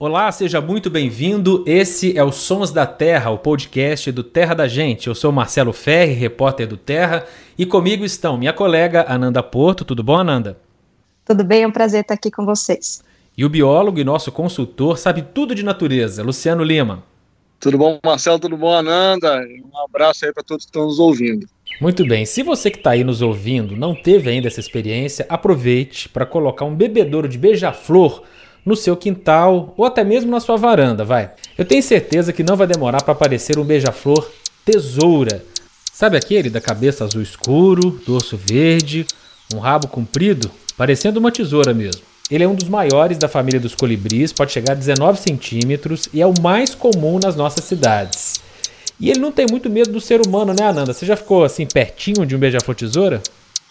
Olá, seja muito bem-vindo. Esse é o Sons da Terra, o podcast do Terra da Gente. Eu sou Marcelo Ferri, repórter do Terra, e comigo estão minha colega Ananda Porto. Tudo bom, Ananda? Tudo bem, é um prazer estar aqui com vocês. E o biólogo e nosso consultor sabe tudo de natureza, Luciano Lima. Tudo bom, Marcelo? Tudo bom, Ananda? Um abraço aí para todos que estão nos ouvindo. Muito bem. Se você que está aí nos ouvindo não teve ainda essa experiência, aproveite para colocar um bebedouro de beija-flor no seu quintal ou até mesmo na sua varanda, vai. Eu tenho certeza que não vai demorar para aparecer um beija-flor tesoura. Sabe aquele da cabeça azul escuro, dorso verde, um rabo comprido, parecendo uma tesoura mesmo. Ele é um dos maiores da família dos colibris, pode chegar a 19 centímetros e é o mais comum nas nossas cidades. E ele não tem muito medo do ser humano, né, Ananda? Você já ficou assim pertinho de um beija-flor tesoura?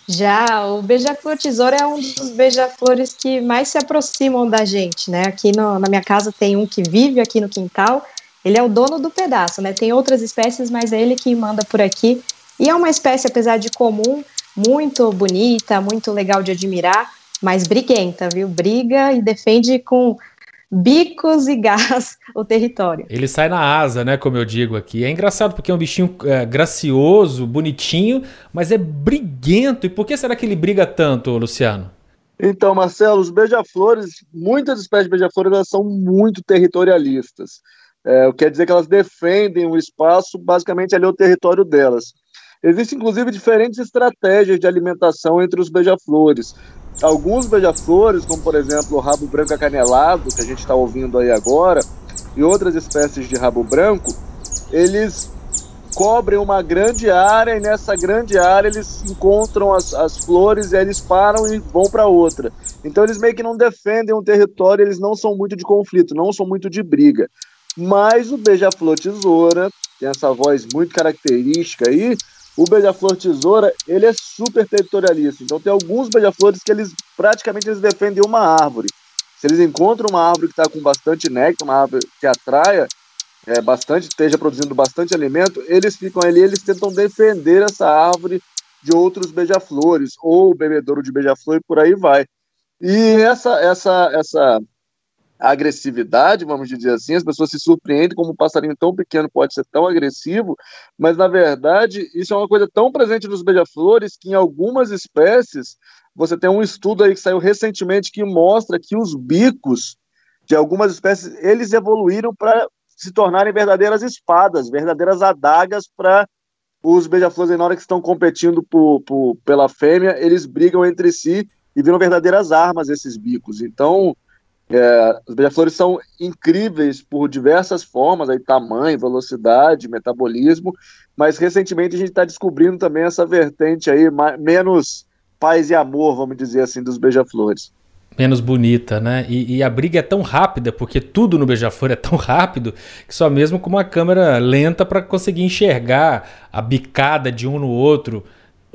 Já, o beija-flor tesoura é um dos beija-flores que mais se aproximam da gente, né? Aqui no, na minha casa tem um que vive aqui no quintal, ele é o dono do pedaço, né? Tem outras espécies, mas é ele que manda por aqui. E é uma espécie, apesar de comum, muito bonita, muito legal de admirar, mas briguenta, viu? Briga e defende com bicos e gás o território. Ele sai na asa, né? Como eu digo aqui. É engraçado porque é um bichinho é, gracioso, bonitinho, mas é briguento. E por que será que ele briga tanto, Luciano? Então, Marcelo, os beija-flores, muitas espécies de beija-flores elas são muito territorialistas. É, quer dizer que elas defendem o espaço, basicamente ali é o território delas. Existem, inclusive, diferentes estratégias de alimentação entre os beija-flores alguns beija-flores, como por exemplo o rabo branco acanelado, que a gente está ouvindo aí agora, e outras espécies de rabo branco, eles cobrem uma grande área e nessa grande área eles encontram as, as flores e eles param e vão para outra. Então eles meio que não defendem um território, eles não são muito de conflito, não são muito de briga. Mas o beija-flor tesoura tem essa voz muito característica aí, o beija-flor tesoura, ele é super territorialista. Então tem alguns beija-flores que eles praticamente eles defendem uma árvore. Se eles encontram uma árvore que está com bastante néctar, uma árvore que atraia é, bastante, esteja produzindo bastante alimento, eles ficam ali, eles tentam defender essa árvore de outros beija-flores, ou bebedouro de beija-flor e por aí vai. E essa, essa, essa agressividade, vamos dizer assim, as pessoas se surpreendem como um passarinho tão pequeno pode ser tão agressivo, mas na verdade isso é uma coisa tão presente nos beija-flores que em algumas espécies, você tem um estudo aí que saiu recentemente que mostra que os bicos de algumas espécies, eles evoluíram para se tornarem verdadeiras espadas, verdadeiras adagas para os beija-flores na hora que estão competindo por, por, pela fêmea, eles brigam entre si e viram verdadeiras armas esses bicos. Então, é, os beija-flores são incríveis por diversas formas, aí, tamanho, velocidade, metabolismo, mas recentemente a gente está descobrindo também essa vertente aí, menos paz e amor, vamos dizer assim, dos beija-flores. Menos bonita, né? E, e, a briga é tão rápida, porque tudo no beija-flor é tão rápido, que só mesmo com uma câmera lenta para conseguir enxergar a bicada de um no outro.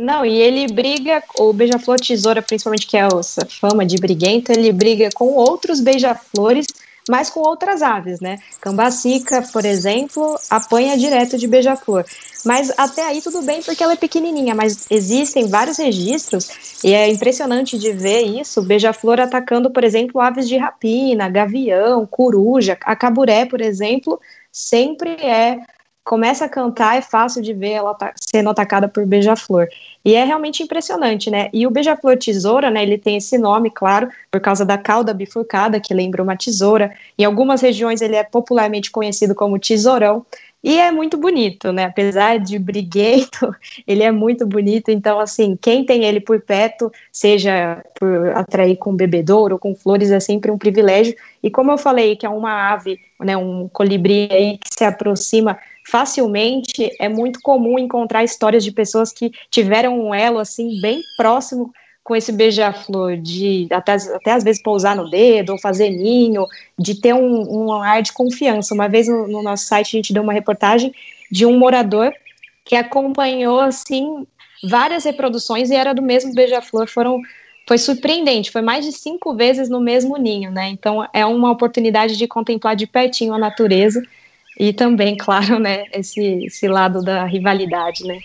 Não, e ele briga, o beija-flor tesoura, principalmente, que é essa fama de briguento, ele briga com outros beija-flores, mas com outras aves, né? Cambacica, por exemplo, apanha direto de beija-flor. Mas até aí tudo bem porque ela é pequenininha, mas existem vários registros e é impressionante de ver isso, beija-flor atacando, por exemplo, aves de rapina, gavião, coruja, a caburé, por exemplo, sempre é começa a cantar, é fácil de ver ela sendo atacada por beija-flor. E é realmente impressionante, né? E o beija-flor tesoura, né, ele tem esse nome, claro, por causa da cauda bifurcada, que lembra uma tesoura. Em algumas regiões ele é popularmente conhecido como tesourão. E é muito bonito, né? Apesar de briguento, ele é muito bonito. Então, assim, quem tem ele por perto, seja por atrair com bebedouro ou com flores, é sempre um privilégio. E como eu falei, que é uma ave, né, um colibri aí que se aproxima facilmente é muito comum encontrar histórias de pessoas que tiveram um elo assim bem próximo com esse beija-flor, de até, até às vezes pousar no dedo ou fazer ninho, de ter um, um ar de confiança. Uma vez no, no, nosso site a gente deu uma reportagem de um morador que acompanhou assim várias reproduções e era do mesmo beija-flor. Foram foi surpreendente, foi mais de cinco vezes no mesmo ninho, né? Então é uma oportunidade de contemplar de pertinho a natureza e também, claro, né, esse, esse lado da rivalidade, né.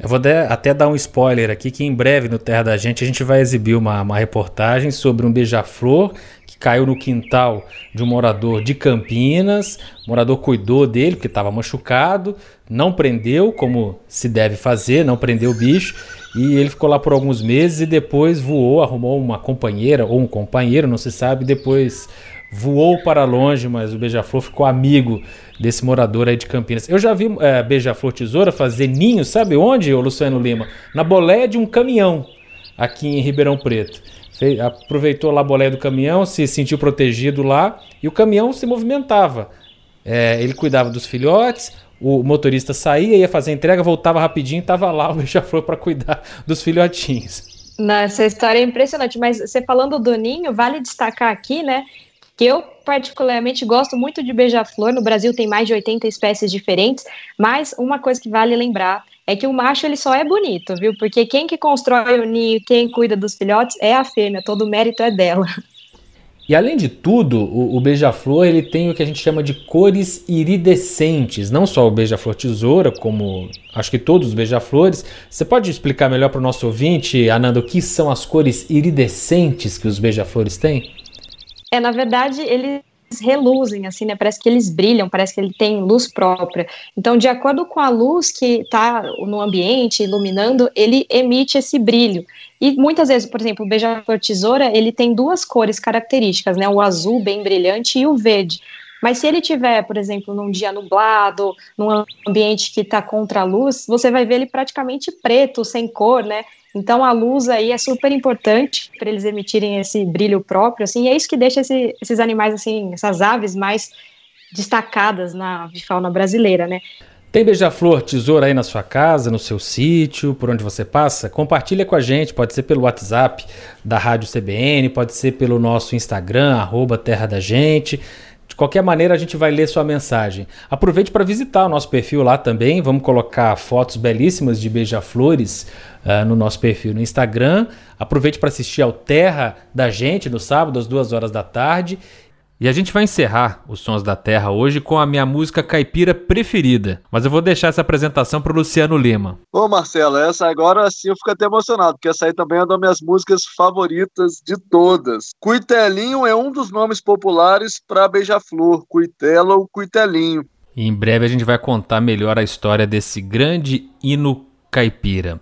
Eu vou até dar um spoiler aqui, que em breve no Terra da Gente a gente vai exibir uma, uma reportagem sobre um beija-flor que caiu no quintal de um morador de Campinas. O morador cuidou dele porque estava machucado, não prendeu como se deve fazer, não prendeu o bicho. E ele ficou lá por alguns meses e depois voou, arrumou uma companheira ou um companheiro, não se sabe, depois voou para longe, mas o Beija-Flor ficou amigo desse morador aí de Campinas. Eu já vi é, Beija-Flor Tesoura fazer ninho, sabe onde, ô Luciano Lima? Na boleia de um caminhão aqui em Ribeirão Preto. Fez, aproveitou lá a boleia do caminhão, se sentiu protegido lá e o caminhão se movimentava. É, ele cuidava dos filhotes, o motorista saía, ia fazer a entrega, voltava rapidinho, estava lá o beija-flor para cuidar dos filhotinhos. Essa história é impressionante, mas você falando do ninho, vale destacar aqui, né, que eu particularmente gosto muito de beija-flor. No Brasil tem mais de 80 espécies diferentes, mas uma coisa que vale lembrar é que o macho ele só é bonito, viu? Porque quem que constrói o ninho, quem cuida dos filhotes é a fêmea, todo o mérito é dela. E além de tudo, o, o beija-flor ele tem o que a gente chama de cores iridescentes, não só o beija-flor tesoura, como acho que todos os beija-flores. Você pode explicar melhor para o nosso ouvinte, Ananda, o que são as cores iridescentes que os beija-flores têm? É, na verdade, eles reluzem, assim, né? Parece que eles brilham, parece que ele tem luz própria. Então, de acordo com a luz que está no ambiente iluminando, ele emite esse brilho. E muitas vezes, por exemplo, o beija-flor tesoura, ele tem duas cores características, né? O azul bem brilhante e o verde. Mas se ele tiver, por exemplo, num dia nublado, num ambiente que está contra a luz, você vai ver ele praticamente preto, sem cor, né? Então a luz aí é super importante para eles emitirem esse brilho próprio, assim, e é isso que deixa esse, esses animais assim, essas aves mais destacadas na fauna brasileira, né? Tem beija-flor tesoura aí na sua casa, no seu sítio, por onde você passa? Compartilha com a gente, pode ser pelo WhatsApp da Rádio CBN, pode ser pelo nosso Instagram, arroba Terra da Gente. De qualquer maneira, a gente vai ler sua mensagem. Aproveite para visitar o nosso perfil lá também. Vamos colocar fotos belíssimas de beija-flores uh, no nosso perfil no Instagram. Aproveite para assistir ao Terra da Gente no sábado, às duas horas da tarde. E a gente vai encerrar os Sons da Terra hoje com a minha música caipira preferida. Mas eu vou deixar essa apresentação para o Luciano Lima. Ô Marcelo, essa agora sim eu fico até emocionado, porque essa aí também é uma das minhas músicas favoritas de todas. Cuitelinho é um dos nomes populares para beija-flor, Cuitela ou Cuitelinho. E em breve a gente vai contar melhor a história desse grande hino caipira.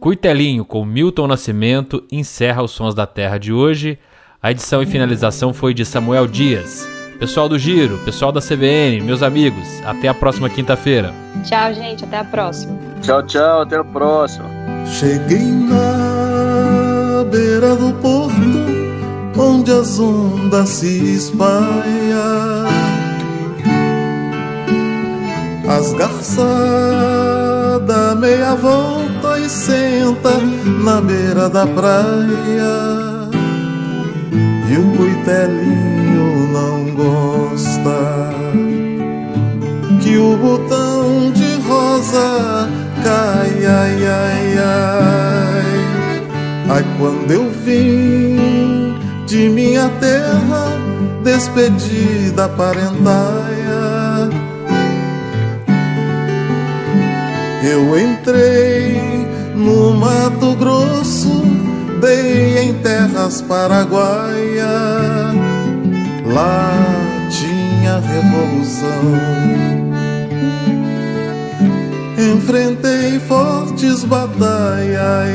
Cuitelinho com Milton Nascimento encerra os Sons da Terra de hoje. A edição e finalização foi de Samuel Dias. Pessoal do Giro, pessoal da CBN, meus amigos, até a próxima quinta-feira. Tchau, gente, até a próxima. Tchau, tchau, até a próxima. Cheguei na beira do porto, onde as ondas se espalham. As garças dá meia volta e senta na beira da praia e o cuitelinho não gosta que o botão de rosa cai, ai, ai, ai. Ai, quando eu vim de minha terra, despedida parentaia, eu entrei no Mato Grosso Andei em terras paraguaias, lá tinha revolução. Enfrentei fortes batalhas,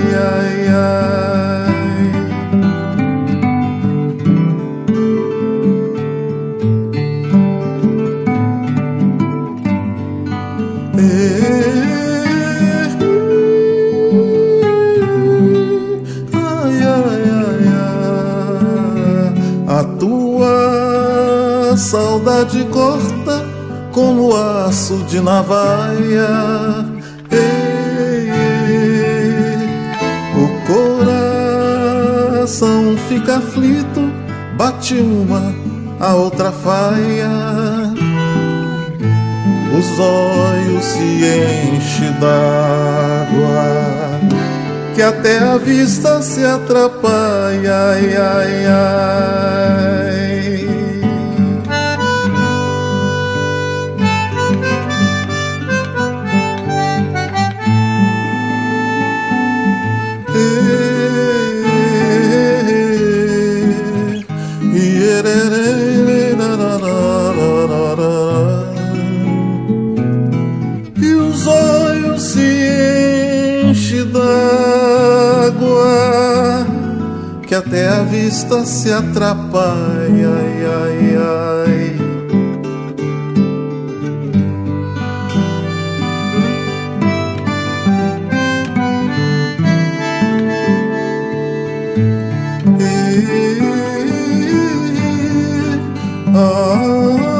de navalha. Ei, ei, o coração fica aflito, bate uma, a outra faia. Os olhos se enchem d'água, que até a vista se atrapalha. Ai, ai, ai. que até a vista se atrapalha. Ai, ai, ai. Ah,